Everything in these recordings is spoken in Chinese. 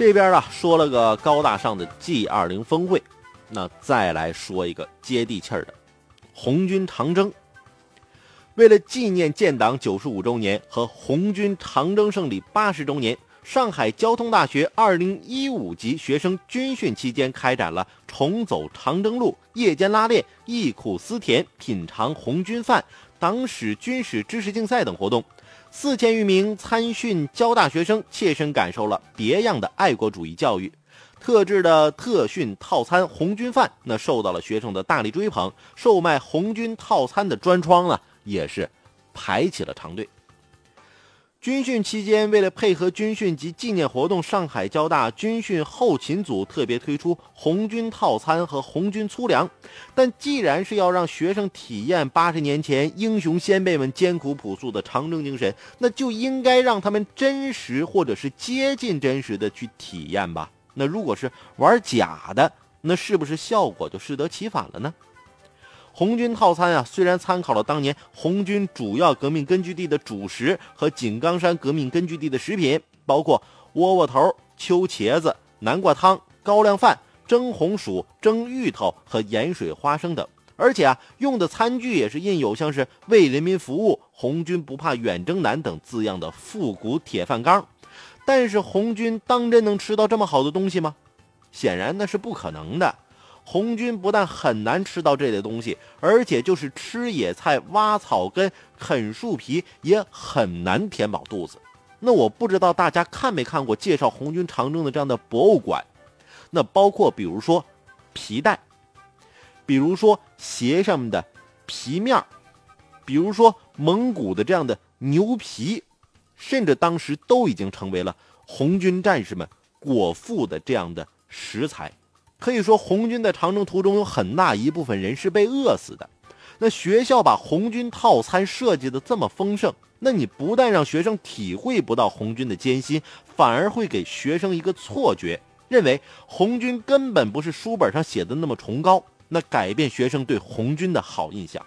这边啊说了个高大上的 G 二零峰会，那再来说一个接地气儿的红军长征。为了纪念建党九十五周年和红军长征胜利八十周年，上海交通大学二零一五级学生军训期间开展了重走长征路、夜间拉练、忆苦思甜、品尝红军饭、党史军事知识竞赛等活动。四千余名参训交大学生切身感受了别样的爱国主义教育。特制的特训套餐红军饭，那受到了学生的大力追捧。售卖红军套餐的专窗呢？也是排起了长队。军训期间，为了配合军训及纪念活动，上海交大军训后勤组特别推出红军套餐和红军粗粮。但既然是要让学生体验八十年前英雄先辈们艰苦朴素的长征精神，那就应该让他们真实或者是接近真实的去体验吧。那如果是玩假的，那是不是效果就适得其反了呢？红军套餐啊，虽然参考了当年红军主要革命根据地的主食和井冈山革命根据地的食品，包括窝窝头、秋茄子、南瓜汤、高粱饭、蒸红薯、蒸芋头和盐水花生等，而且啊，用的餐具也是印有像是“为人民服务”“红军不怕远征难”等字样的复古铁饭缸。但是红军当真能吃到这么好的东西吗？显然那是不可能的。红军不但很难吃到这类东西，而且就是吃野菜、挖草根、啃树皮也很难填饱肚子。那我不知道大家看没看过介绍红军长征的这样的博物馆？那包括比如说皮带，比如说鞋上面的皮面比如说蒙古的这样的牛皮，甚至当时都已经成为了红军战士们果腹的这样的食材。可以说，红军在长征途中有很大一部分人是被饿死的。那学校把红军套餐设计的这么丰盛，那你不但让学生体会不到红军的艰辛，反而会给学生一个错觉，认为红军根本不是书本上写的那么崇高，那改变学生对红军的好印象。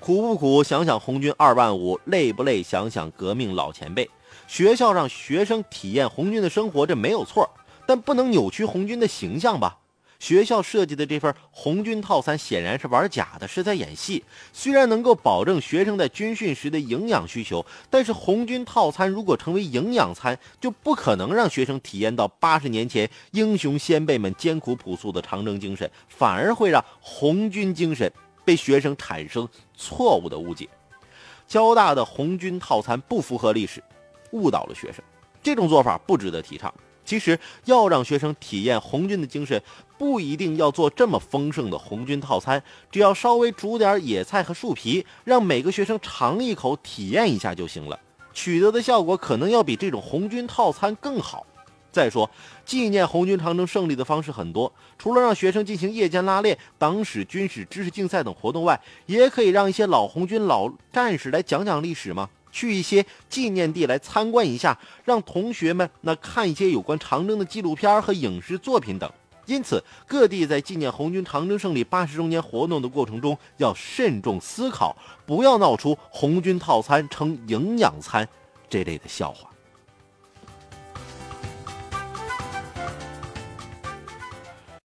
苦不苦？想想红军二万五；累不累？想想革命老前辈。学校让学生体验红军的生活，这没有错。但不能扭曲红军的形象吧？学校设计的这份红军套餐显然是玩假的，是在演戏。虽然能够保证学生在军训时的营养需求，但是红军套餐如果成为营养餐，就不可能让学生体验到八十年前英雄先辈们艰苦朴素的长征精神，反而会让红军精神被学生产生错误的误解。交大的红军套餐不符合历史，误导了学生，这种做法不值得提倡。其实要让学生体验红军的精神，不一定要做这么丰盛的红军套餐，只要稍微煮点野菜和树皮，让每个学生尝一口体验一下就行了，取得的效果可能要比这种红军套餐更好。再说，纪念红军长征胜利的方式很多，除了让学生进行夜间拉练、党史、军史知识竞赛等活动外，也可以让一些老红军、老战士来讲讲历史嘛。去一些纪念地来参观一下，让同学们那看一些有关长征的纪录片和影视作品等。因此，各地在纪念红军长征胜利八十周年活动的过程中，要慎重思考，不要闹出红军套餐成营养餐这类的笑话。